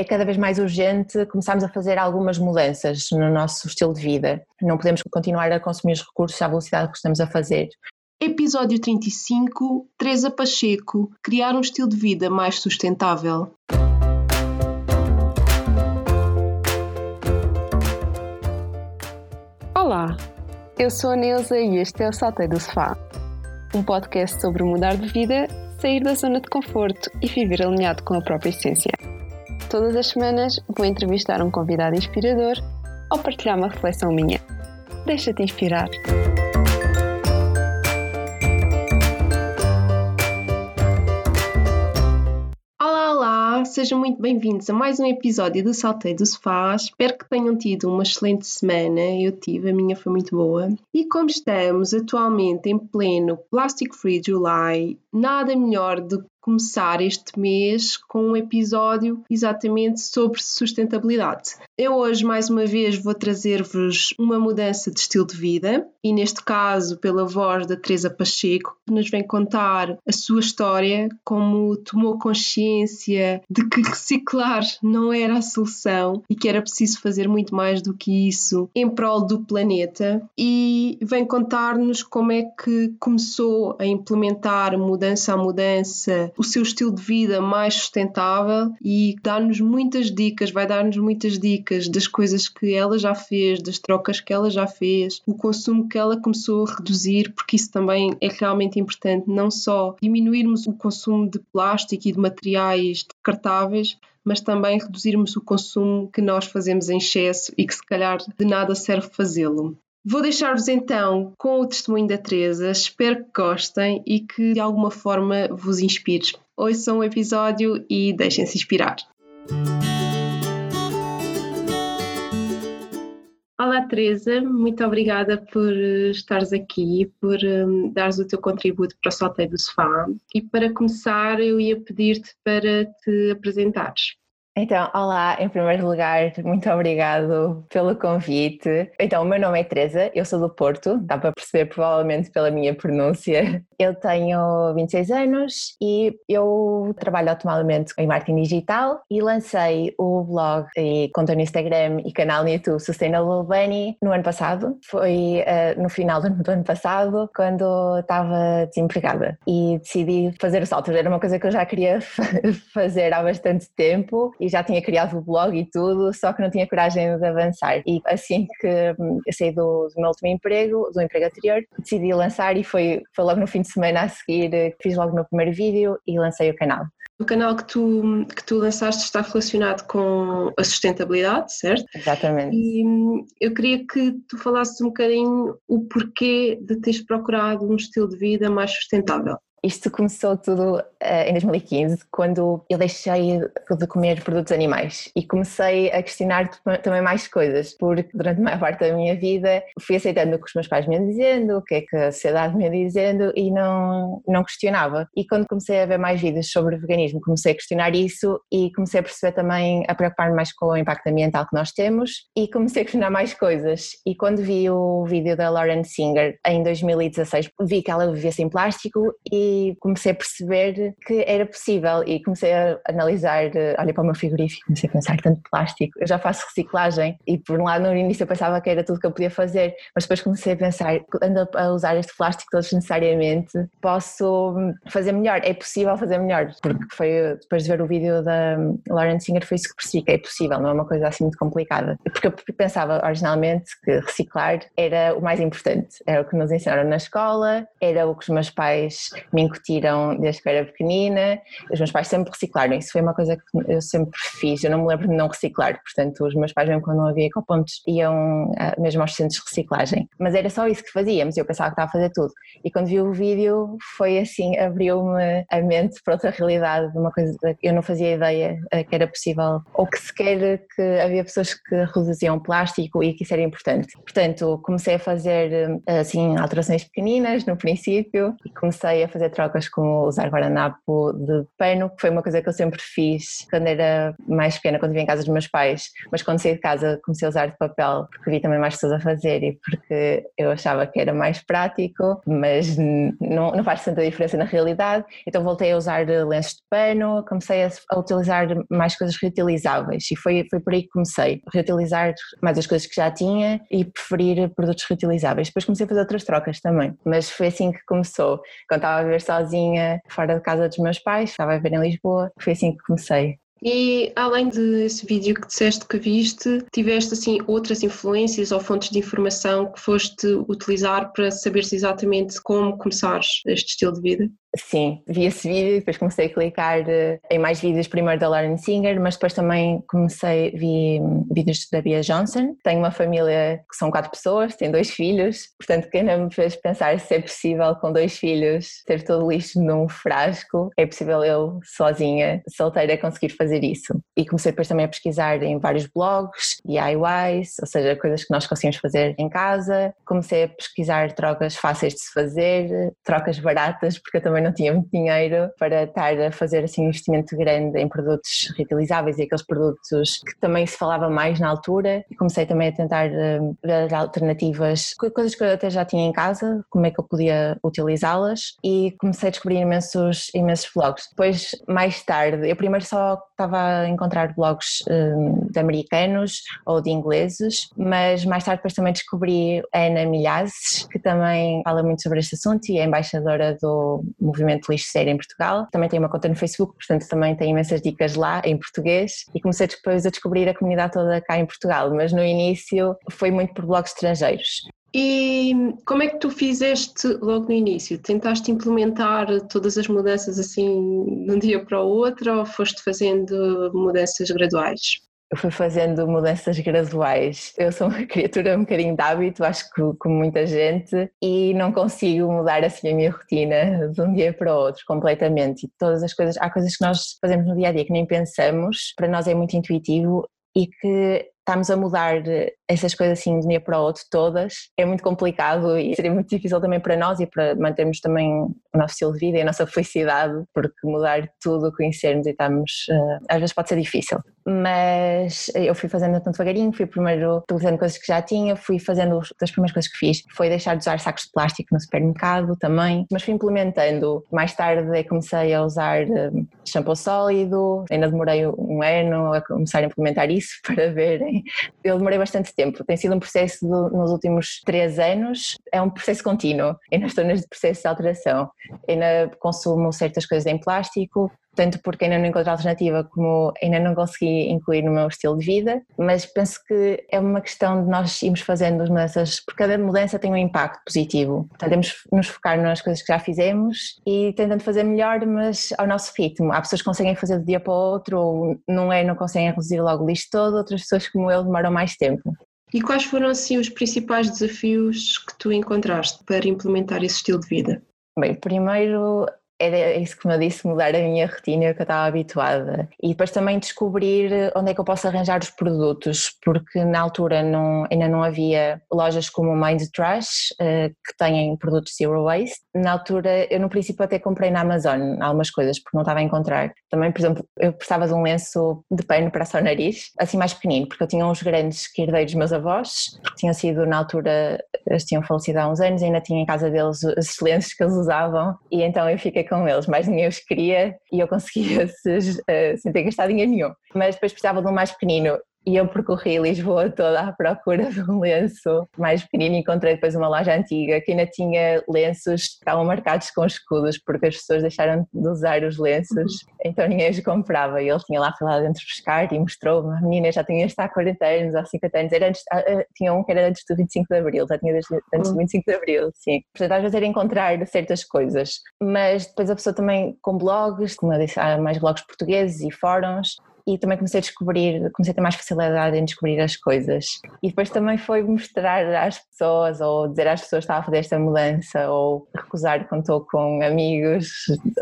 é cada vez mais urgente começarmos a fazer algumas mudanças no nosso estilo de vida. Não podemos continuar a consumir os recursos à velocidade que estamos a fazer. Episódio 35 Teresa Pacheco Criar um estilo de vida mais sustentável. Olá, eu sou a Neuza e este é o Saltei do Sofá, um podcast sobre mudar de vida, sair da zona de conforto e viver alinhado com a própria essência. Todas as semanas vou entrevistar um convidado inspirador ou partilhar uma reflexão minha. Deixa-te inspirar. sejam muito bem-vindos a mais um episódio do Saltei do Sofá. Espero que tenham tido uma excelente semana. Eu tive, a minha foi muito boa. E como estamos atualmente em pleno Plastic Free July, nada melhor do que começar este mês com um episódio exatamente sobre sustentabilidade. Eu hoje, mais uma vez, vou trazer-vos uma mudança de estilo de vida e, neste caso, pela voz da Teresa Pacheco, que nos vem contar a sua história, como tomou consciência de que reciclar não era a solução e que era preciso fazer muito mais do que isso em prol do planeta e vem contar-nos como é que começou a implementar mudança a mudança o seu estilo de vida mais sustentável e dar-nos muitas dicas, vai dar-nos muitas dicas das coisas que ela já fez, das trocas que ela já fez, o consumo que ela começou a reduzir, porque isso também é realmente importante, não só diminuirmos o consumo de plástico e de materiais descartáveis, mas também reduzirmos o consumo que nós fazemos em excesso e que se calhar de nada serve fazê-lo. Vou deixar-vos então com o testemunho da Teresa. Espero que gostem e que de alguma forma vos inspire. Ouçam o episódio e deixem-se inspirar. Olá Teresa, muito obrigada por estares aqui, por um, dares o teu contributo para o Salteio do Sofá. E para começar, eu ia pedir-te para te apresentares. Então, olá, em primeiro lugar, muito obrigado pelo convite. Então, o meu nome é Teresa, eu sou do Porto, dá para perceber provavelmente pela minha pronúncia. Eu tenho 26 anos e eu trabalho automaticamente em marketing digital e lancei o blog e conta no Instagram e canal no YouTube Sustainable Bunny no ano passado. Foi uh, no final do ano passado, quando estava desempregada e decidi fazer o salto. Era uma coisa que eu já queria fazer há bastante tempo e já tinha criado o blog e tudo, só que não tinha coragem de avançar. E assim que hum, eu saí do, do meu último emprego, do emprego anterior, decidi lançar e foi, foi logo no fim de semana a seguir que fiz logo o meu primeiro vídeo e lancei o canal. O canal que tu, que tu lançaste está relacionado com a sustentabilidade, certo? Exatamente. E hum, eu queria que tu falasses um bocadinho o porquê de teres procurado um estilo de vida mais sustentável. Isto começou tudo uh, em 2015, quando eu deixei de comer produtos animais e comecei a questionar também mais coisas, porque durante a maior parte da minha vida fui aceitando o que os meus pais me iam dizendo, o que é que a sociedade me ia dizendo e não, não questionava. E quando comecei a ver mais vídeos sobre veganismo, comecei a questionar isso e comecei a perceber também, a preocupar-me mais com o impacto ambiental que nós temos e comecei a questionar mais coisas. E quando vi o vídeo da Lauren Singer em 2016, vi que ela vivia sem plástico e comecei a perceber que era possível e comecei a analisar, eh, olha para o meu frigorífico, comecei a pensar tanto plástico, eu já faço reciclagem e por um lado no início eu pensava que era tudo que eu podia fazer, mas depois comecei a pensar, ando a usar este plástico todos necessariamente, posso fazer melhor, é possível fazer melhor, porque foi depois de ver o vídeo da Lauren Singer foi isso que percebi, que é possível, não é uma coisa assim muito complicada, porque eu pensava originalmente que reciclar era o mais importante, era o que nos ensinaram na escola, era o que os meus pais me incutiram desde que era pequenina. Os meus pais sempre reciclaram, isso foi uma coisa que eu sempre fiz. Eu não me lembro de não reciclar, portanto, os meus pais, mesmo quando não havia ecopontos, iam ah, mesmo aos centros de reciclagem. Mas era só isso que fazíamos, eu pensava que estava a fazer tudo. E quando vi o vídeo, foi assim, abriu-me a mente para outra realidade, uma coisa que eu não fazia ideia ah, que era possível, ou que sequer que havia pessoas que reduziam plástico e que isso era importante. Portanto, comecei a fazer assim alterações pequeninas no princípio e comecei a fazer trocas como usar guardanapo de pano, que foi uma coisa que eu sempre fiz quando era mais pequena, quando vivia em casa dos meus pais, mas quando saí de casa comecei a usar de papel porque vi também mais pessoas a fazer e porque eu achava que era mais prático, mas não, não faz tanta diferença na realidade, então voltei a usar lenços de pano, comecei a, a utilizar mais coisas reutilizáveis e foi, foi por aí que comecei, reutilizar mais as coisas que já tinha e preferir produtos reutilizáveis. Depois comecei a fazer outras trocas também, mas foi assim que começou. Quando estava a viver sozinha, fora de casa dos meus pais, estava a viver em Lisboa, foi assim que comecei. E além desse vídeo que disseste que viste, tiveste assim outras influências ou fontes de informação que foste utilizar para saberes exatamente como começares este estilo de vida? Sim, vi esse vídeo, depois comecei a clicar eh, em mais vídeos, primeiro da Lauren Singer, mas depois também comecei, vi hum, vídeos da Bia Johnson. Tenho uma família que são quatro pessoas, tenho dois filhos, portanto, que ainda me fez pensar se é possível com dois filhos ter todo o lixo num frasco, é possível eu sozinha, solteira, conseguir fazer isso. E comecei depois também a pesquisar em vários blogs, DIYs, ou seja, coisas que nós conseguimos fazer em casa. Comecei a pesquisar trocas fáceis de se fazer, trocas baratas, porque eu também também não tinha muito dinheiro para estar a fazer assim um investimento grande em produtos reutilizáveis e aqueles produtos que também se falava mais na altura e comecei também a tentar hum, ver alternativas, coisas que eu até já tinha em casa, como é que eu podia utilizá-las e comecei a descobrir imensos, imensos blogs. Depois, mais tarde, eu primeiro só estava a encontrar blogs um, de americanos ou de ingleses, mas mais tarde depois também descobri a Ana Milhazes, que também fala muito sobre este assunto e é embaixadora do movimento Lixo Sério em Portugal. Também tem uma conta no Facebook, portanto também tem imensas dicas lá em português e comecei depois a descobrir a comunidade toda cá em Portugal, mas no início foi muito por blogs estrangeiros. E como é que tu fizeste logo no início? Tentaste implementar todas as mudanças assim de um dia para o outro ou foste fazendo mudanças graduais? Eu fui fazendo mudanças graduais. Eu sou uma criatura um bocadinho de hábito, acho que como muita gente, e não consigo mudar assim a minha rotina de um dia para o outro completamente. E todas as coisas, há coisas que nós fazemos no dia a dia que nem pensamos, para nós é muito intuitivo e que estamos a mudar essas coisas assim de um dia para o outro todas é muito complicado e seria muito difícil também para nós e para mantermos também o nosso estilo de vida e a nossa felicidade, porque mudar tudo, conhecermos e estamos, eh, às vezes pode ser difícil. Mas eu fui fazendo tanto devagarinho, fui primeiro utilizando coisas que já tinha, fui fazendo, das primeiras coisas que fiz foi deixar de usar sacos de plástico no supermercado também, mas fui implementando. Mais tarde comecei a usar eh, shampoo sólido, ainda demorei um ano a começar a implementar isso para verem. Eu demorei bastante tempo, tem sido um processo nos últimos três anos, é um processo contínuo, ainda estou neste processo de alteração, ainda consumo certas coisas em plástico, tanto porque ainda não encontro alternativa como ainda não consegui incluir no meu estilo de vida, mas penso que é uma questão de nós irmos fazendo as mudanças, porque cada mudança tem um impacto positivo. Portanto, temos nos focar nas coisas que já fizemos e tentando fazer melhor, mas ao nosso ritmo. Há pessoas que conseguem fazer de dia para o outro, ou não é, não conseguem reduzir logo o lixo todo, outras pessoas como eu demoram mais tempo. E quais foram assim os principais desafios que tu encontraste para implementar esse estilo de vida? Bem, primeiro era isso que me disse, mudar a minha rotina que eu estava habituada. E depois também descobrir onde é que eu posso arranjar os produtos, porque na altura não, ainda não havia lojas como Mind Trash, uh, que têm produtos zero waste. Na altura, eu no princípio até comprei na Amazon algumas coisas, porque não estava a encontrar. Também, por exemplo, eu precisava de um lenço de pano para só o nariz, assim mais pequenino, porque eu tinha uns grandes que herdei dos meus avós, tinham sido na altura, eles tinham falecido há uns anos, ainda tinha em casa deles esses lenços que eles usavam, e então eu fiquei com eles, mais ninguém os queria e eu conseguia esses uh, sem ter gastado dinheiro nenhum. Mas depois precisava de um mais pequenino e eu percorri Lisboa toda à procura de um lenço mais pequenino e encontrei depois uma loja antiga que ainda tinha lenços que estavam marcados com escudos porque as pessoas deixaram de usar os lenços, uhum. então ninguém os comprava e ele tinha lá, foi lá dentro buscar e mostrou-me, a menina já tinha isto há 40 anos, há 50 anos, era antes, ah, ah, tinha um que era antes do 25 de Abril, já tinha desde, antes do 25 uhum. de Abril, sim. Portanto, às vezes era encontrar certas coisas, mas depois a pessoa também com blogs, como eu disse, há mais blogs portugueses e fóruns, e também comecei a descobrir, comecei a ter mais facilidade em descobrir as coisas. E depois também foi mostrar às pessoas ou dizer às pessoas que estava a fazer esta mudança ou recusar quando estou com amigos,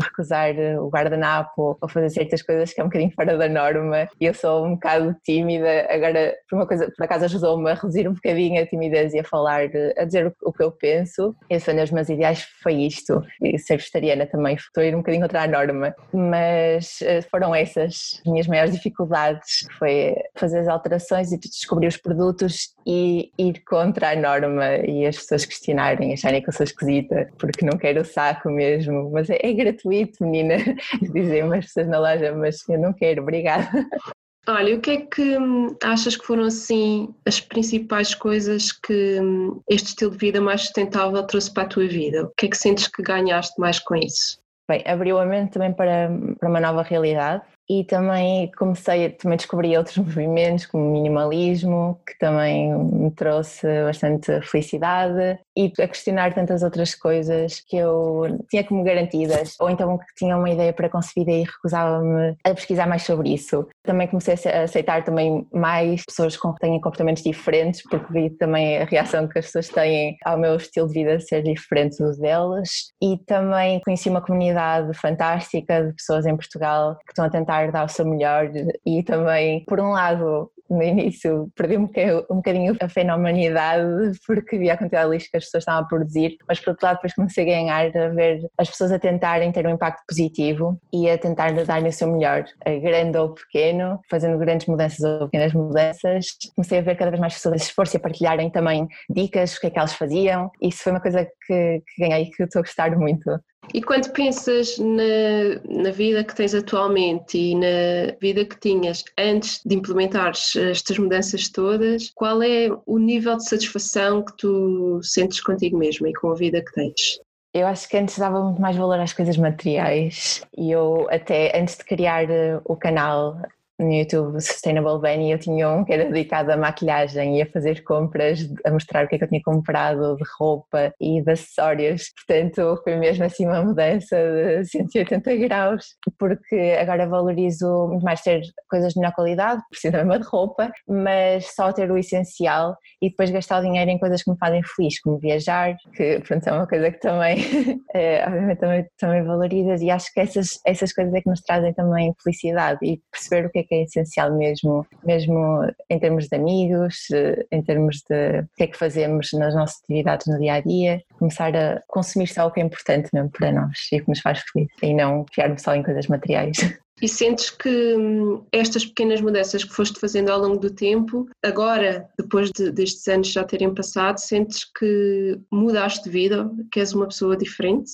recusar o guardanapo ou fazer certas coisas que é um bocadinho fora da norma e eu sou um bocado tímida, agora por uma coisa, por acaso ajudou-me a reduzir um bocadinho a timidez e a falar, a dizer o que eu penso. Esse foi dos meus ideais, foi isto, e ser vegetariana também, estou a ir um bocadinho contra a norma, mas eh, foram essas minhas maiores dificuldades, foi fazer as alterações e descobrir os produtos e ir contra a norma e as pessoas questionarem, acharem que eu sou esquisita, porque não quero o saco mesmo, mas é, é gratuito, menina, dizem umas pessoas na loja, mas eu não quero, obrigada. Olha, o que é que hum, achas que foram assim as principais coisas que hum, este estilo de vida mais sustentável trouxe para a tua vida? O que é que sentes que ganhaste mais com isso? Bem, abriu a mente também para, para uma nova realidade e também comecei, também descobri outros movimentos como minimalismo, que também me trouxe bastante felicidade e a questionar tantas outras coisas que eu tinha como garantidas ou então que tinha uma ideia pré-concebida e recusava-me a pesquisar mais sobre isso. Também comecei a aceitar também mais pessoas que têm comportamentos diferentes porque vi também a reação que as pessoas têm ao meu estilo de vida ser diferente dos delas e também conheci uma comunidade fantástica de pessoas em Portugal que estão a tentar tentar dar o seu melhor e também, por um lado, no início perdi um bocadinho, um bocadinho a fé na humanidade porque via a quantidade de lixo que as pessoas estavam a produzir, mas por outro lado depois comecei a ganhar a ver as pessoas a tentarem ter um impacto positivo e a tentar dar o seu melhor, grande ou pequeno, fazendo grandes mudanças ou pequenas mudanças. Comecei a ver cada vez mais pessoas a esforço e a partilharem também dicas, o que é que elas faziam. Isso foi uma coisa que, que ganhei que estou a gostar muito. E quando pensas na, na vida que tens atualmente e na vida que tinhas antes de implementares estas mudanças todas, qual é o nível de satisfação que tu sentes contigo mesma e com a vida que tens? Eu acho que antes dava muito mais valor às coisas materiais e eu até antes de criar eh, o canal no YouTube Sustainable Bunny eu tinha um que era dedicado à maquilhagem e a fazer compras, a mostrar o que é que eu tinha comprado de roupa e de acessórios. Portanto, foi mesmo assim uma mudança de 180 graus, porque agora valorizo muito mais ter coisas de melhor qualidade, preciso mesmo de roupa, mas só ter o essencial e depois gastar o dinheiro em coisas que me fazem feliz, como viajar, que pronto, é uma coisa que também, é, obviamente, também, também valorizas e acho que essas, essas coisas é que nos trazem também felicidade e perceber o que é que é essencial mesmo, mesmo em termos de amigos, eh, em termos de o que é que fazemos nas nossas atividades no dia a dia, começar a consumir só o que é importante mesmo para nós e que nos faz feliz e não fiarmos só em coisas materiais. E sentes que hum, estas pequenas mudanças que foste fazendo ao longo do tempo, agora, depois de, destes anos já terem passado, sentes que mudaste de vida, que és uma pessoa diferente?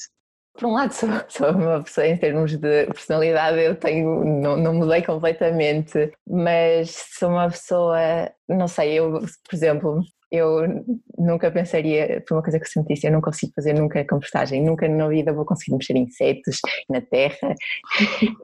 Por um lado, sou, sou, uma pessoa em termos de personalidade, eu tenho, não, não mudei completamente, mas sou uma pessoa, não sei, eu, por exemplo, eu nunca pensaria, foi uma coisa que eu sempre disse, eu não consigo fazer nunca compostagem, nunca na vida vou conseguir mexer insetos na terra.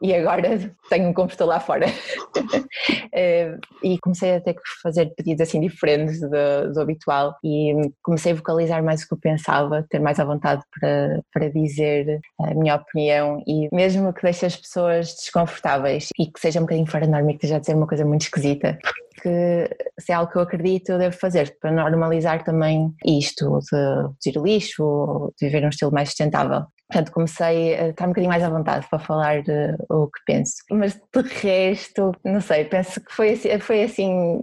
E agora tenho um compostor lá fora. Eh, e comecei a ter que fazer pedidos assim diferentes do, do, habitual. E comecei a vocalizar mais o que eu pensava, ter mais à vontade para, para dizer a minha opinião. E mesmo que deixe as pessoas desconfortáveis e que seja um bocadinho fora da norma e que esteja a dizer uma coisa muito esquisita, que se é algo que eu acredito eu devo fazer para normalizar também isto de reduzir o lixo de viver um estilo mais sustentável. Portanto, comecei a estar um bocadinho mais à vontade para falar o que penso. Mas de resto, não sei, penso que foi assim, foi assim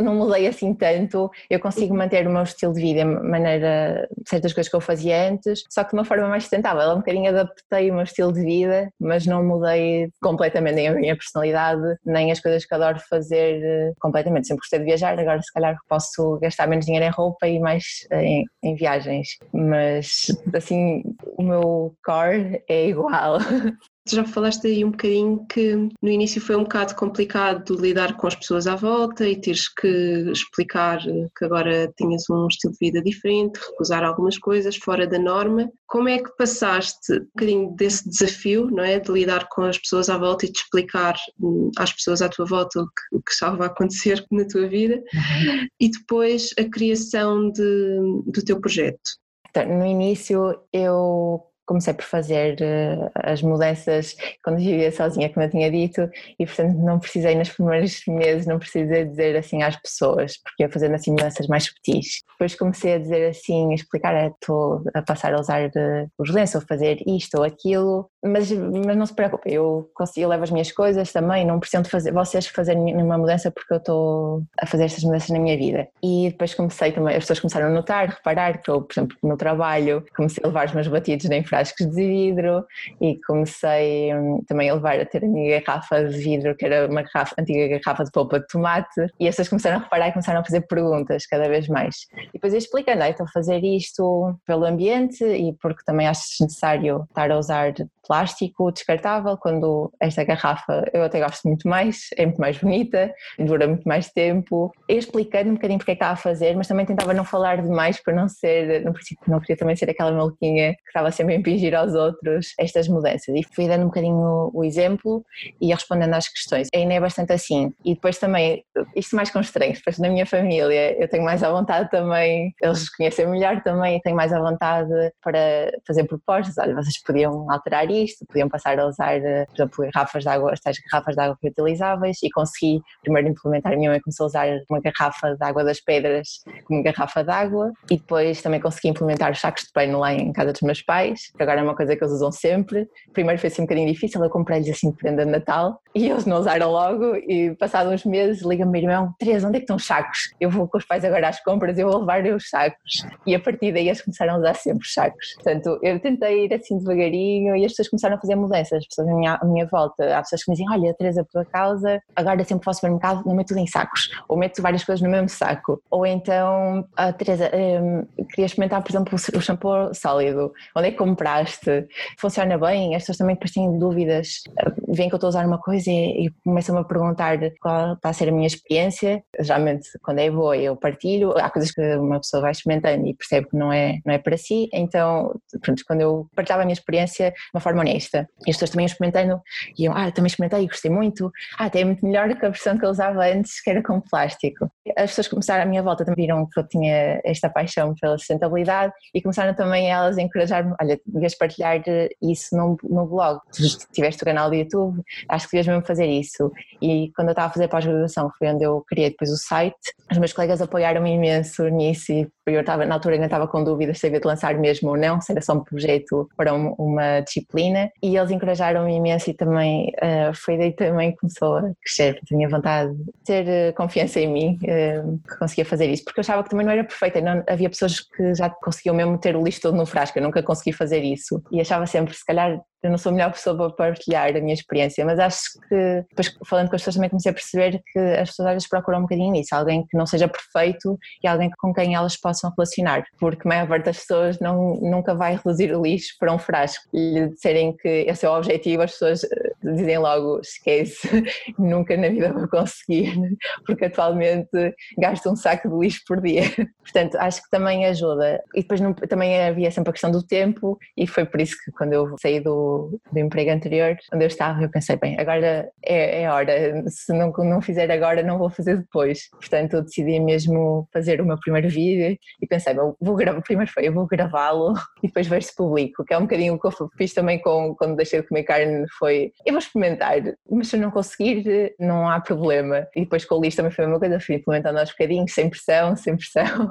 não mudei assim tanto. Eu consigo manter o meu estilo de vida, maneira, certas coisas que eu fazia antes, só que de uma forma mais sustentável. Um bocadinho adaptei o meu estilo de vida, mas não mudei completamente nem a minha personalidade, nem as coisas que adoro fazer eh, completamente. Sempre gostei de viajar, agora se calhar posso gastar menos dinheiro em roupa e mais em, em viagens. Mas assim, o meu meu core é igual. Tu já falaste aí um bocadinho que no início foi um bocado complicado lidar com as pessoas à volta e teres que explicar que agora tinhas um estilo de vida diferente, recusar algumas coisas fora da norma. Como é que passaste um bocadinho desse desafio, não é? De lidar com as pessoas à volta e de explicar hum, às pessoas à tua volta o que, o que estava a acontecer na tua vida uhum. e depois a criação de, do teu projeto? Então, no início eu comecei por fazer uh, as mudanças quando vivia sozinha, como eu tinha dito, e portanto não precisei nos primeiros meses, não precisei dizer assim às pessoas, porque ia fazendo assim mudanças mais subtis. Depois comecei a dizer assim, a explicar, ah, estou a passar a usar uh, os lenços, a fazer isto ou aquilo, mas, mas não se preocupe, eu consigo, eu levo as minhas coisas também, não precisam de fazer, vocês fazerem nenhuma mudança porque eu estou a fazer estas mudanças na minha vida. E depois comecei também, as pessoas começaram a notar, reparar que eu, por exemplo, no trabalho, comecei a levar os meus batidos em frascos de vidro e comecei hum, também a levar a ter a minha garrafa de vidro, que era uma garrafa, antiga garrafa de polpa de tomate, e as pessoas começaram a reparar e começaram a fazer perguntas cada vez mais. E depois eu explicando, ah, estou a fazer isto pelo ambiente e porque também acho necessário estar a usar plástico descartável, quando esta garrafa eu até gosto muito mais, é muito mais bonita, dura muito mais tempo. Eu explicando um bocadinho porque é que estava a fazer, mas também tentava não falar demais para não ser, no princípio não queria também ser aquela maluquinha que estava sempre a impingir aos outros estas mudanças. E fui dando um bocadinho o exemplo e respondendo às questões. Ainda é bastante assim. E depois também, isto mais com estranhos, depois na minha família eu tenho mais à vontade também, eles conhecem melhor também, tenho mais à vontade para fazer propostas. Olha, vocês podiam alterar isto, podiam passar a usar, eh, por exemplo, garrafas de água, estas garrafas de água reutilizáveis e consegui primeiro implementar, a minha mãe começou a usar uma garrafa de água das pedras como garrafa de água e depois também consegui implementar os sacos de pano lá em casa dos meus pais, que agora é uma coisa que eles usam sempre. Primeiro foi assim um bocadinho difícil, eu comprei-lhes assim de prenda de Natal e eles não usaram logo e passados uns meses liga-me meu irmão, Teresa, onde é que estão os sacos? Eu vou com os pais agora às compras, eu vou levar os sacos. E a partir daí eles começaram a usar sempre os sacos. Portanto, eu tentei ir assim devagarinho e as pessoas começaram a fazer mudanças, as pessoas à minha, à minha volta. Há pessoas que me dizem, olha, Teresa, por tua causa, agora sempre que vou ao supermercado não meto tudo em sacos, ou meto várias coisas no mesmo saco. Ou então, ah, Teresa, um, queria experimentar, por exemplo, o shampoo sólido. Onde é que compraste? Funciona bem? As pessoas também depois têm dúvidas. Vêm que eu estou a usar uma coisa e, e começam-me a perguntar qual está a ser a minha experiência. Geralmente, quando é boa, eu partilho. Há coisas que uma pessoa vai experimentando e percebe que não é, não é para si. Então, pronto, quando eu partilhava a minha experiência uma forma honesta, e as pessoas também experimentando, e ah, também experimentei e gostei muito. Ah, até é muito melhor que a versão que eu usava antes, que era com plástico. As pessoas começaram à minha volta também viram que eu tinha esta paixão pela sustentabilidade e começaram também elas a encorajar-me, olha, devias partilhar isso no, no blog, tu tiveste o canal do YouTube, acho que devias mesmo fazer isso. E quando eu estava a fazer pós-graduação foi onde eu criei depois o site, os meus colegas apoiaram-me imenso nisso e eu estava, na altura ainda estava com dúvidas se havia de lançar mesmo ou não, se era só um projeto para uma disciplina e eles encorajaram-me imenso e também uh, foi daí também começou a crescer, a minha vontade de ter uh, confiança em mim, uh, que conseguia fazer isso, porque eu achava que também não era perfeita, não, havia pessoas que já conseguiam mesmo ter o lixo todo no frasco, eu nunca consegui fazer isso. E achava sempre, se calhar eu não sou a melhor pessoa para partilhar a minha experiência, mas acho que depois falando com as pessoas também comecei a perceber que as pessoas às vezes procuram um bocadinho nisso, alguém que não seja perfeito e alguém com quem elas possam relacionar, porque a maior parte das pessoas não, nunca vai reduzir o lixo para um frasco e disserem que esse é o objetivo, as pessoas eh, dizem logo esquece, nunca na vida vou conseguir, porque atualmente gasto um saco de lixo por dia. Portanto, acho que também ajuda. E depois não, também havia sempre a questão do tempo e foi por isso que quando eu saí do do, emprego anterior, onde eu estava, eu pensei, bem, agora é, é hora, se não, não fizer agora, não vou fazer depois. Portanto, eu decidi mesmo fazer o meu primeiro vídeo e pensei, bem, vou gravar, primeiro foi, eu vou gravá-lo e depois ver se publico, que é um bocadinho o que eu fiz também com, quando deixei de comer carne, foi, eu vou experimentar, mas se eu não conseguir, não há problema. E depois com o lixo também foi a mesma coisa, fui implementando aos bocadinhos, sem pressão, sem pressão,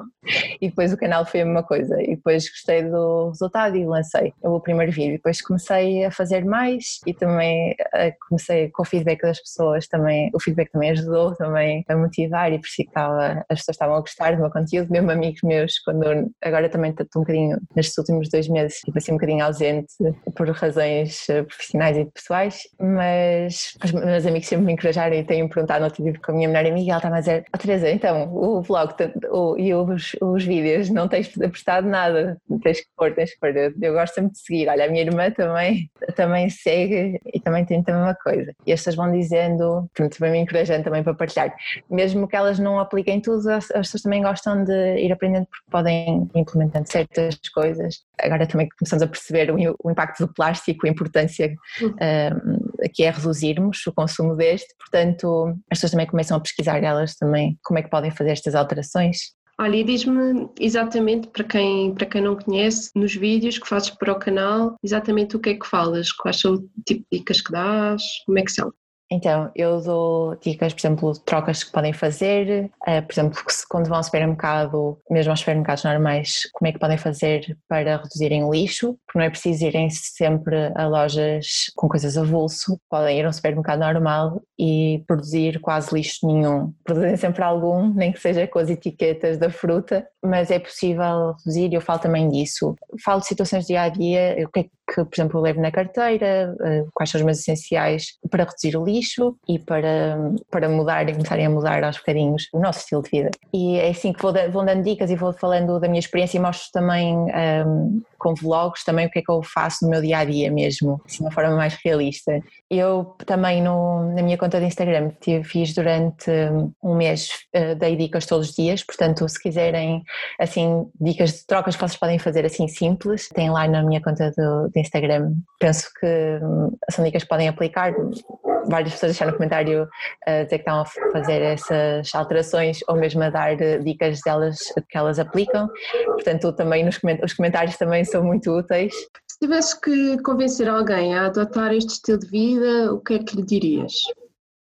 e depois o canal foi a mesma coisa. E depois gostei do resultado e lancei o primeiro vídeo. Depois comecei a fazer mais e também eh, comecei com o feedback das pessoas também, o feedback também ajudou também a motivar e por si as pessoas estavam a gostar do meu conteúdo, mesmo amigos meus, quando agora também estou um bocadinho, nestes últimos dois meses, tipo assim um bocadinho ausente por razões eh, profissionais e pessoais, mas os meus amigos sempre me encorajaram e têm perguntado outro dia com a minha melhor amiga, ela estava a dizer, oh, Teresa, então o vlog o, e os, os vídeos não tens apostado nada, tens que pôr, tens que pôr, eu gosto sempre de seguir, olha, a minha irmã também também segue e também tenta a mesma coisa. E estas vão dizendo, pronto, também me encorajando também para partilhar. Mesmo que elas não apliquem tudo, as pessoas também gostam de ir aprendendo porque podem ir implementando certas coisas. Agora também começamos a perceber o, impacto do plástico, a importância uhum. um, que é reduzirmos o consumo deste, portanto as pessoas também começam a pesquisar elas também como é que podem fazer estas alterações Olha, e diz-me exatamente, para quem, para quem não conhece, nos vídeos que fazes para o canal, exatamente o que é que falas, quais são o tipo de dicas que dás, como é que são? Então, eu dou dicas, por exemplo, de trocas que podem fazer, uh, por exemplo, quando vão ao supermercado, mesmo aos supermercados normais, como é que podem fazer para reduzirem o lixo, porque não é preciso irem sempre a lojas com coisas avulso, podem ir a um supermercado normal e produzir quase lixo nenhum. Produzem sempre algum, nem que seja com as etiquetas da fruta, mas é possível reduzir e eu falo também disso. Falo de situações dia a dia, o que é que, por exemplo, eu levo na carteira, uh, quais são os meus essenciais para reduzir o lixo e para, para mudar e começarem a mudar aos bocadinhos o nosso estilo de vida. E é assim que vou, vou dando dicas e vou falando da minha experiência e mostro também um, com vlogs também o que é que eu faço no meu dia a dia mesmo, de uma forma mais realista. Eu também no, na minha conta de Instagram fiz durante um mês, uh, dei dicas todos os dias, portanto, se quiserem assim, dicas de trocas que vocês podem fazer assim simples, tem lá na minha conta do, Instagram. Penso que hum, são dicas que podem aplicar várias pessoas deixaram no comentário a dizer que estão a fazer essas alterações ou mesmo a dar dicas delas que elas aplicam. Portanto, também nos os comentários também são muito úteis. Se tivesse que convencer alguém a adotar este estilo de vida, o que é que lhe dirias?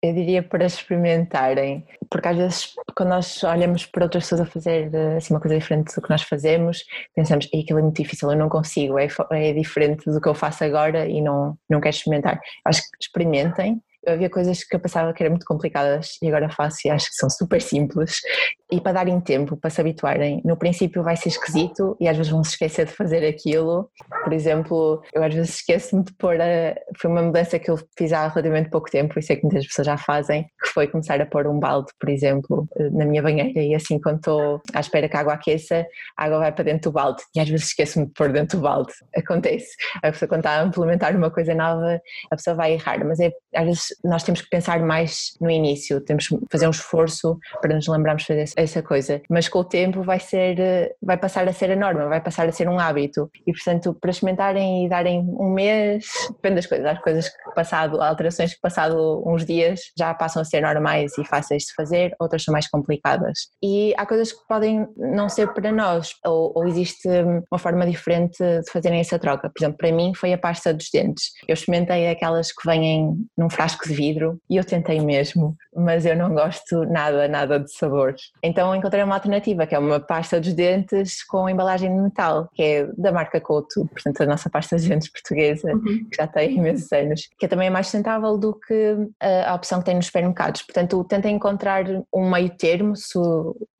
Eu diria para experimentarem, porque às vezes quando nós olhamos para outras pessoas a fazer assim, uma coisa diferente do que nós fazemos, pensamos, que aquilo é muito difícil, eu não consigo, é, é diferente do que eu faço agora e não, não quero experimentar. Acho que experimentem, eu havia coisas que eu pensava que eram muito complicadas e agora faço e acho que são super simples e para darem tempo para se habituarem. No princípio vai ser esquisito e às vezes vão se esquecer de fazer aquilo. Por exemplo, eu às vezes esqueço-me de pôr a. Foi uma mudança que eu fiz há relativamente pouco tempo e sei que muitas pessoas já fazem, que foi começar a pôr um balde, por exemplo, na minha banheira e assim quando estou à espera que a água aqueça, a água vai para dentro do balde e às vezes esqueço-me de pôr dentro do balde. Acontece. A pessoa quando está a implementar uma coisa nova, a pessoa vai errar, mas é, às vezes nós temos que pensar mais no início, temos que fazer um esforço para nos lembrarmos de fazer essa coisa, mas com o tempo vai ser, vai passar a ser a norma, vai passar a ser um hábito. E portanto para experimentarem e darem um mês, depende das coisas, as coisas que passado, alterações que passado uns dias já passam a ser normais e fáceis de fazer, outras são mais complicadas. E há coisas que podem não ser para nós ou, ou existe uma forma diferente de fazerem essa troca, por exemplo para mim foi a pasta dos dentes, eu experimentei aquelas que vêm num frasco de vidro e eu tentei mesmo, mas eu não gosto nada, nada de sabores. Então encontrei uma alternativa, que é uma pasta dos dentes com embalagem de metal, que é da marca Couto, portanto a nossa pasta de dentes portuguesa, uhum. que já tem imensos anos, que é também mais sustentável do que a opção que tem nos supermercados. Portanto, tentem encontrar um meio termo, se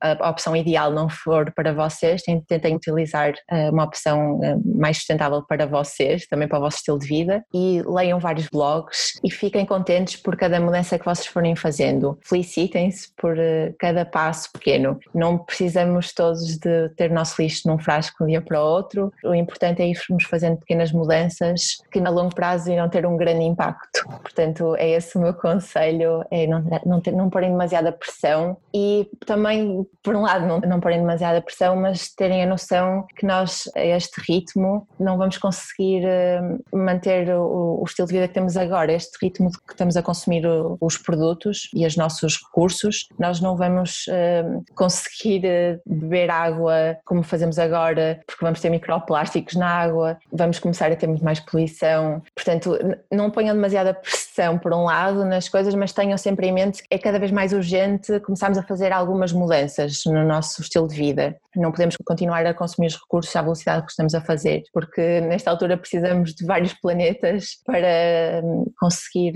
a opção ideal não for para vocês, tentem utilizar eh, uma opção eh, mais sustentável para vocês, também para o vosso estilo de vida, e leiam vários blogs e fiquem contentes por cada mudança que vocês forem fazendo. Felicitem-se por eh, cada passo pequeno. Não precisamos todos de ter nosso lixo num frasco de um dia para o outro. O importante é irmos fazendo pequenas mudanças que a longo prazo irão ter um grande impacto. Portanto, é esse o meu conselho, é não, não, ter, não porem demasiada pressão e também, por um lado, não, não porem demasiada pressão, mas terem a noção que nós, a este ritmo, não vamos conseguir eh, manter o, o estilo de vida que temos agora, este ritmo que estamos a consumir os produtos e os nossos recursos, nós não vamos uh, conseguir eh, beber água como fazemos agora, porque vamos ter microplásticos na água, vamos começar a ter muito mais poluição. Portanto, não ponham demasiada pressão por um lado nas coisas, mas tenham sempre em mente que é cada vez mais urgente começarmos a fazer algumas mudanças no nosso estilo de vida. Não podemos continuar a consumir os recursos à velocidade que estamos a fazer, porque nesta altura precisamos de vários planetas para hum, conseguir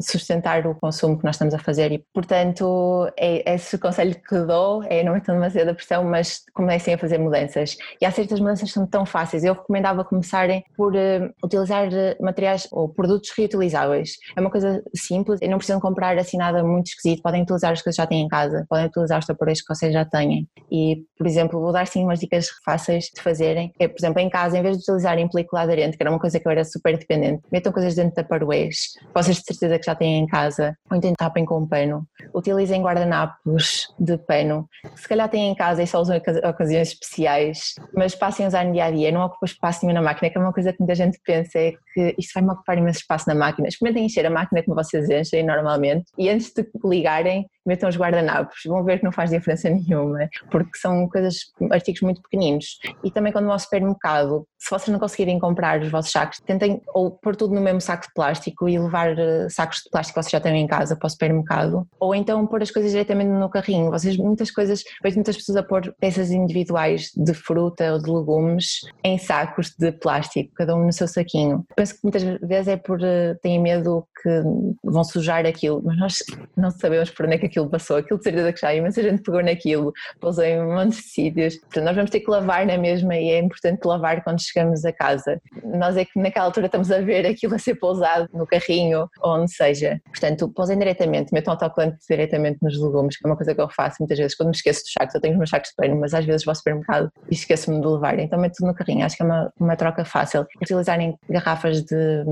sustentar o consumo que nós estamos a fazer e, portanto, é esse conselho que dou, é não metam demasiada pressão, mas comecem a fazer mudanças. E há certas mudanças que são tão fáceis. Eu recomendava começarem por uh, utilizar materiais ou produtos reutilizáveis. É uma coisa simples não precisam comprar assim nada muito esquisito. Podem utilizar as coisas que já têm em casa, podem utilizar os taporeiros que vocês já têm. E, por exemplo, vou dar sim umas dicas fáceis de fazerem. É, por exemplo, em casa, em vez de utilizarem película aderente, que era uma coisa que eu era super dependente, metam coisas dentro de taparoeiros. Vocês certeza que já têm em casa, ou então tapem com um pano. Utilizem guardanapos de pano, se calhar têm em casa e só usam em ocasiões especiais, mas passem a usar no dia a dia, não ocupa espaço nenhum na máquina, que é uma coisa que muita gente pensa, é que isto vai-me ocupar imenso espaço na máquina. Experimentem encher a máquina como vocês enchem normalmente e antes de ligarem, metam os guardanapos, vão ver que não faz diferença nenhuma, porque são coisas, artigos muito pequeninos. E também quando vão ao supermercado, se vocês não conseguirem comprar os vossos sacos, tentem ou pôr tudo no mesmo saco de plástico e levar eh, sacos de plástico que vocês já têm em casa para o supermercado, ou então pôr as coisas diretamente no carrinho. Vocês, muitas coisas, vejo muitas pessoas a pôr peças individuais de fruta ou de legumes em sacos de plástico, cada um no seu saquinho. Penso que muitas vezes é por eh, têm medo que vão sujar aquilo, mas nós não sabemos por onde é que aquilo passou. Aquilo de certeza que já imensa gente pegou naquilo, pousou em um monte de sítios. Portanto, nós vamos ter que lavar na mesma e é importante lavar quando chegamos a casa. Nós é que naquela altura estamos a ver aquilo a ser pousado no carrinho onde seja. Portanto, pousem diretamente, metam autocolante diretamente nos legumes, que é uma coisa que eu faço muitas vezes quando me esqueço dos sacos. Eu tenho os meus sacos de pano, mas às vezes vou ao supermercado e esqueço-me de levar. Então meto tudo no carrinho. Acho que é uma, uma troca fácil. Utilizarem garrafas de,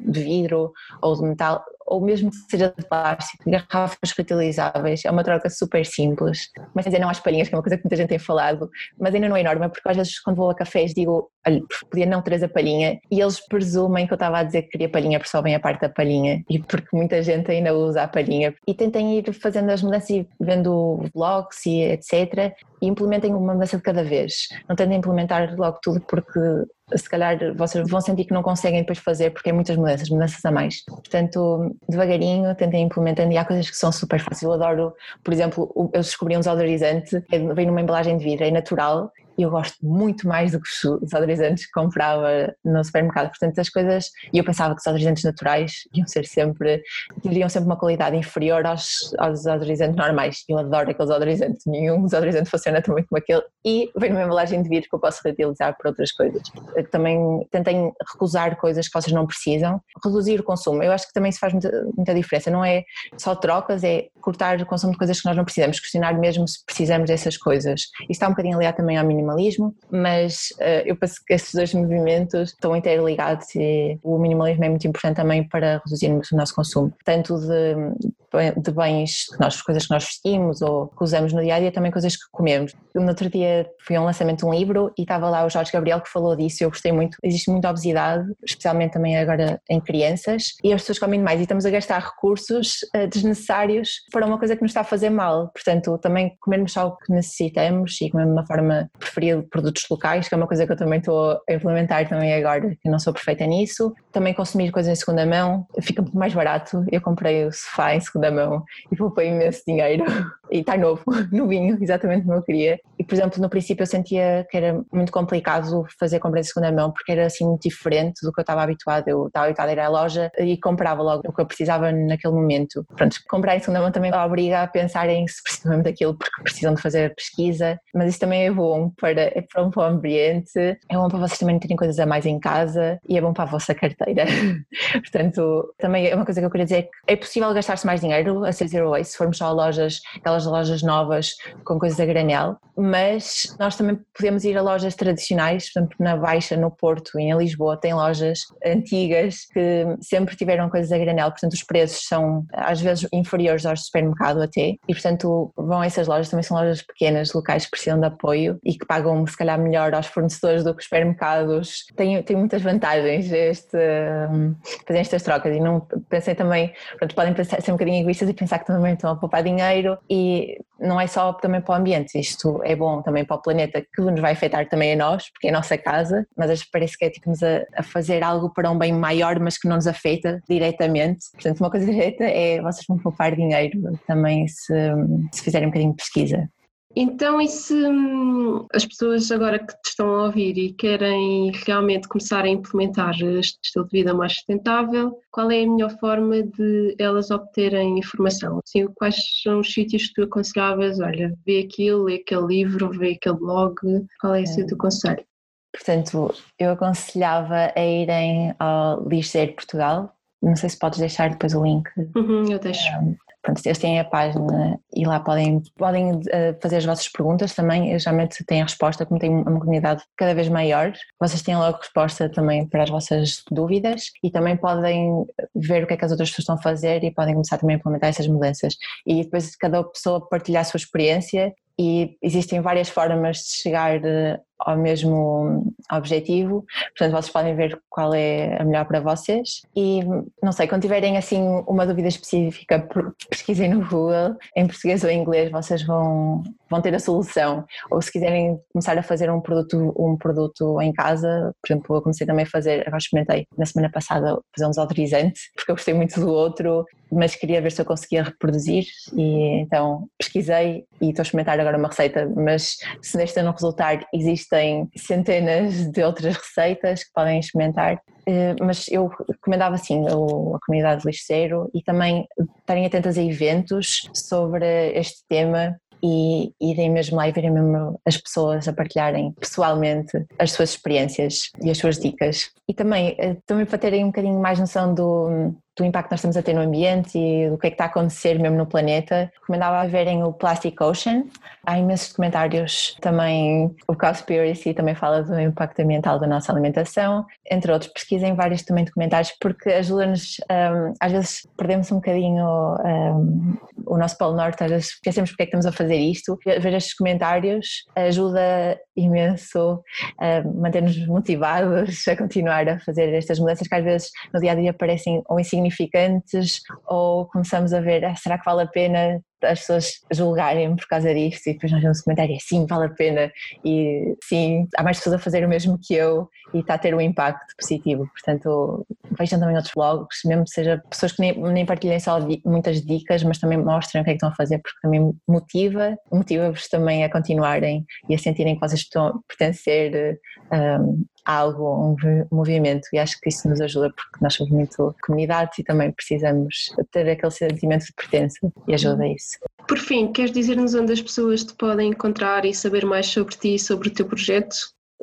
de vidro ou de metal ou mesmo que seja de plástico, garrafas reutilizáveis, é uma troca super simples. Mas dizer não às palhinhas, que é uma coisa que muita gente tem falado, mas ainda não é enorme, porque às vezes quando vou a cafés digo, olha, podia não trazer a palhinha, e eles presumem que eu estava a dizer que queria palhinha porque só vem a parte da palhinha, e porque muita gente ainda usa a palhinha. E tentem ir fazendo as mudanças e vendo vlogs e etc. E implementem uma mudança de cada vez. Não tentem implementar logo tudo porque se calhar vocês vão sentir que não conseguem depois fazer porque é muitas mudanças, mudanças a mais. Portanto, devagarinho, tentem implementando e há coisas que são super fáceis. Eu adoro, por exemplo, eu descobri um desodorizante, vem numa embalagem de vidro, é natural eu gosto muito mais do que os desodorizantes que comprava no supermercado. Portanto, as coisas, e eu pensava que os desodorizantes naturais iam ser sempre, teriam sempre uma qualidade inferior aos, aos desodorizantes normais. Eu adoro aqueles desodorizantes, nenhum desodorizante funciona tão bem como aquele e vem numa embalagem de vidro que eu posso reutilizar para outras coisas. Também tentem recusar coisas que vocês não precisam, reduzir o consumo. Eu acho que também isso faz muita, muita diferença. Não é só trocas, é cortar o consumo de coisas que nós não precisamos, questionar mesmo se precisamos dessas coisas. Isso está um bocadinho aliado também ao minimalismo, mas uh, eu penso que esses dois movimentos estão interligados e o minimalismo é muito importante também para reduzirmos o nosso consumo, tanto de, de bens, nós, coisas que nós vestimos ou que usamos no dia a dia, também coisas que comemos. No outro dia fui a um lançamento de um livro e estava lá o Jorge Gabriel que falou disso e eu gostei muito. Existe muita obesidade, especialmente também agora em crianças, e as pessoas comem mais e estamos a gastar recursos uh, desnecessários para uma coisa que nos está a fazer mal. Portanto, também comermos só o que necessitamos e comer de uma forma preferida produtos locais, que é uma coisa que eu também estou a implementar também agora, que não sou perfeita nisso. Também consumir coisas em segunda mão, fica muito mais barato. Eu comprei o sofá em segunda mão e poupei imenso dinheiro e está novo, novinho, exatamente como eu queria. E, por exemplo, no princípio eu sentia que era muito complicado fazer compras em segunda mão porque era assim muito diferente do que eu estava habituado. Eu estava habituada a ir à loja e comprava logo o que eu precisava naquele momento. Pronto, comprar em segunda mão também obriga a pensar em se precisam daquilo porque precisam de fazer pesquisa, mas isso também é bom para, é bom para o ambiente, é bom para vocês também terem coisas a mais em casa e é bom para a vossa carteira. Portanto, também é uma coisa que eu queria dizer que é possível gastar-se mais dinheiro a ser zero waste se formos só a lojas, aquelas lojas novas com coisas a granel, mas nós também podemos ir a lojas tradicionais, por exemplo, na Baixa, no Porto e em Lisboa tem lojas antigas que sempre tiveram coisas a granel, portanto os preços são às vezes inferiores aos supermercado até, e portanto vão a essas lojas, também são lojas pequenas, locais que precisam de apoio e que pagam se calhar melhor aos fornecedores do que os supermercados. Tem, tem muitas vantagens este, um, fazer estas trocas. E não pensei também, podem pensar, ser um bocadinho egoístas e pensar que também estão a poupar dinheiro e não é só também para o ambiente, isto é bom também para o planeta, que nos vai afetar também a nós, porque é a nossa casa, mas parece que é tipo a, a fazer algo para um bem maior, mas que não nos afeta diretamente. Portanto, uma coisa direta é vocês vão poupar dinheiro também se, se fizerem um bocadinho de pesquisa. Então, e se hum, as pessoas agora que te estão a ouvir e querem realmente começar a implementar este estilo de vida mais sustentável, qual é a melhor forma de elas obterem informação? Assim, quais são os sítios que tu aconselhavas? Olha, vê aquilo, lê aquele livro, vê aquele blog, qual é esse é. o teu conselho? Portanto, eu aconselhava a irem ao Ligeiro Portugal. Não sei se podes deixar depois o link. Uhum, eu deixo. Um, Pronto, eles têm a página e lá podem, podem uh, fazer as vossas perguntas também. Geralmente têm a resposta, como tem uma comunidade cada vez maior, vocês têm logo resposta também para as vossas dúvidas e também podem ver o que é que as outras pessoas estão a fazer e podem começar também a implementar essas mudanças. E depois cada pessoa partilhar a sua experiência e existem várias formas de chegar eh, ao mesmo objetivo, portanto vocês podem ver qual é a melhor para vocês. E não sei, quando tiverem assim uma dúvida específica, pesquisem no Google, em português ou em inglês, vocês vão, vão ter a solução. Ou se quiserem começar a fazer um produto, um produto em casa, por exemplo, eu comecei também a fazer, agora experimentei na semana passada fazer um desodorizante, porque eu gostei muito do outro, mas queria ver se eu conseguia reproduzir. E então pesquisei e estou a experimentar agora uma receita, mas se nesta não resultar, existem centenas de outras receitas que podem experimentar. Eh, mas eu recomendava sim a comunidade de lixeiro e também estarem atentas a eventos sobre este tema e irem mesmo lá e verem mesmo as pessoas a partilharem pessoalmente as suas experiências e as suas dicas. E também, eh, também para terem um bocadinho mais noção do, do impacto que nós estamos a ter no ambiente e do que é que está a acontecer mesmo no planeta, recomendava verem o Plastic Ocean. Há imensos documentários também, o Cowspiracy também fala do impacto ambiental da nossa alimentação, entre outros. Pesquisem vários também documentários porque ajuda-nos, um, às vezes perdemos um bocadinho um, o nosso Polo Norte, às vezes esquecemos porque é que estamos a fazer isto. Ver estes comentários ajuda imenso a manter-nos motivados a continuar a fazer estas mudanças que às vezes no dia a dia parecem ou insignificantes ou começamos a ver, ah, será que vale a pena as pessoas julgarem por causa disto? E depois nós vemos comentário, sim, vale a pena. E sim, há mais pessoas a fazer o mesmo que eu e está a ter um impacto positivo, portanto vejam também outros blogs, mesmo seja pessoas que nem, nem partilhem só muitas dicas, mas também mostrem o que é que estão a fazer porque também motiva, motiva-vos também a continuarem e a sentirem que vocês estão a pertencer um, algo, um movimento e acho que isso nos ajuda porque nós somos muito comunidades e também precisamos ter aquele sentimento de pertença e ajuda isso. Por fim, queres dizer-nos onde as pessoas te podem encontrar e saber mais sobre ti e sobre o teu projeto?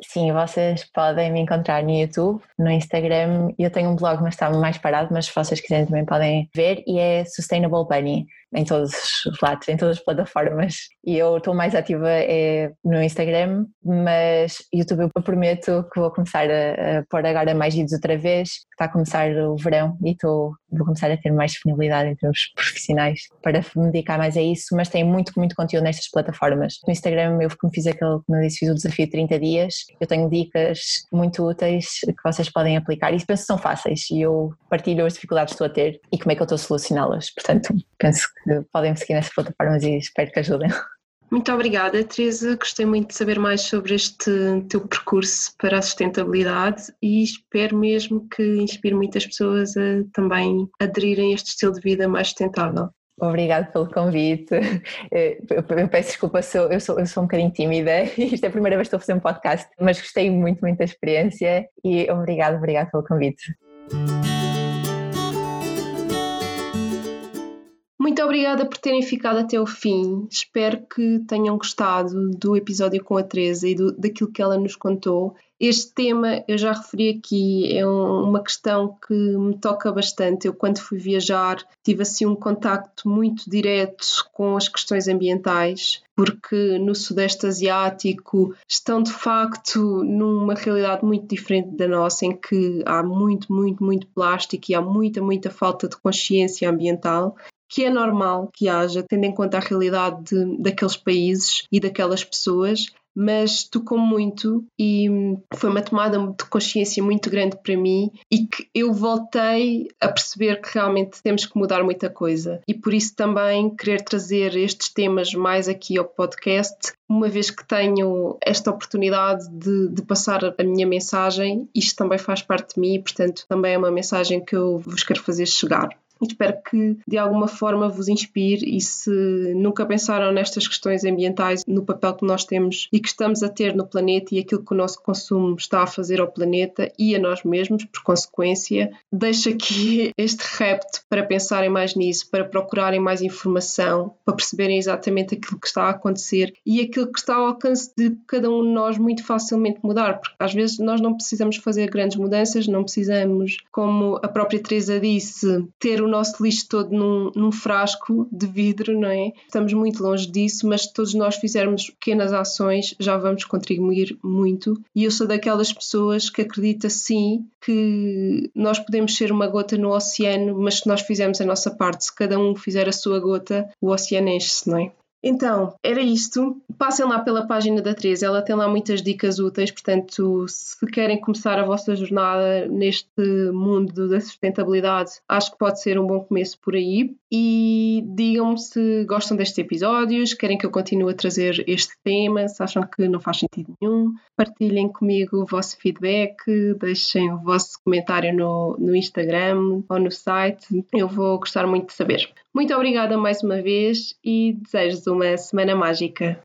Sim, vocês podem me encontrar no YouTube, no Instagram. Eu tenho um blog, mas está mais parado, mas se vocês quiserem também podem ver e é Sustainable Bunny em todos os lados, em todas as plataformas. E eu estou mais ativa é no Instagram, mas YouTube eu prometo que vou começar a, a pôr agora mais vídeos outra vez, que está a começar o verão e estou, vou começar a ter mais disponibilidade entre os profissionais para me dedicar mais a isso, mas tem muito, muito conteúdo nestas plataformas. No Instagram eu como fiz aquele, como eu disse, fiz o desafio de 30 dias, eu tenho dicas muito úteis que vocês podem aplicar e penso que são fáceis e eu partilho as dificuldades que estou a ter e como é que eu estou a solucioná-las. Portanto, penso que podem me seguir nessas plataformas e espero que ajudem. Muito obrigada, Teresa. Gostei muito de saber mais sobre este teu percurso para a sustentabilidade e espero mesmo que inspire muitas pessoas a também aderirem a este estilo de vida mais sustentável. Obrigada pelo convite. Eh, eu peço desculpa, eu sou, eu sou um bocadinho tímida e isto é a primeira vez que estou a fazer um podcast, mas gostei muito, muito da experiência e obrigado, obrigado pelo convite. Muito obrigada por terem ficado até o fim. Espero que tenham gostado do episódio com a Teresa e do, daquilo que ela nos contou. Este tema, eu já referi aqui, é um, uma questão que me toca bastante. Eu, quando fui viajar, tive assim um contacto muito direto com as questões ambientais, porque no Sudeste Asiático estão de facto numa realidade muito diferente da nossa, em que há muito, muito, muito plástico e há muita, muita falta de consciência ambiental que é normal que haja, tendo em conta a realidade de, daqueles países e daquelas pessoas, mas tocou muito e foi uma tomada de consciência muito grande para mim e que eu voltei a perceber que realmente temos que mudar muita coisa. E por isso também querer trazer estes temas mais aqui ao podcast, uma vez que tenho esta oportunidade de, de passar a minha mensagem, isto também faz parte de mim e portanto também é uma mensagem que eu vos quero fazer chegar espero que de alguma forma vos inspire. E se nunca pensaram nestas questões ambientais, no papel que nós temos e que estamos a ter no planeta e aquilo que o nosso consumo está a fazer ao planeta e a nós mesmos, por consequência, deixo aqui este repto para pensarem mais nisso, para procurarem mais informação, para perceberem exatamente aquilo que está a acontecer e aquilo que está ao alcance de cada um de nós muito facilmente mudar, porque às vezes nós não precisamos fazer grandes mudanças, não precisamos, como a própria Teresa disse, ter o nosso lixo todo num, num, frasco de vidro, não é? Estamos muito longe disso, mas se todos nós fizermos pequenas ações, já vamos contribuir muito. E eu sou daquelas pessoas que acredita sim que nós podemos ser uma gota no oceano, mas se nós fizermos a nossa parte, se cada um fizer a sua gota, o oceano enche-se, não é? Então, era isto. Passem lá pela página da Teresa, ela tem lá muitas dicas úteis, portanto, se querem começar a vossa jornada neste mundo da sustentabilidade, acho que pode ser um bom começo por aí. E digam-me se gostam destes episódios, querem que eu continue a trazer este tema, se acham que não faz sentido nenhum. Partilhem comigo o vosso feedback, deixem o vosso comentário no, no Instagram ou no site. Eu vou gostar muito de saber. Muito obrigada mais uma vez e desejo-vos uma semana mágica.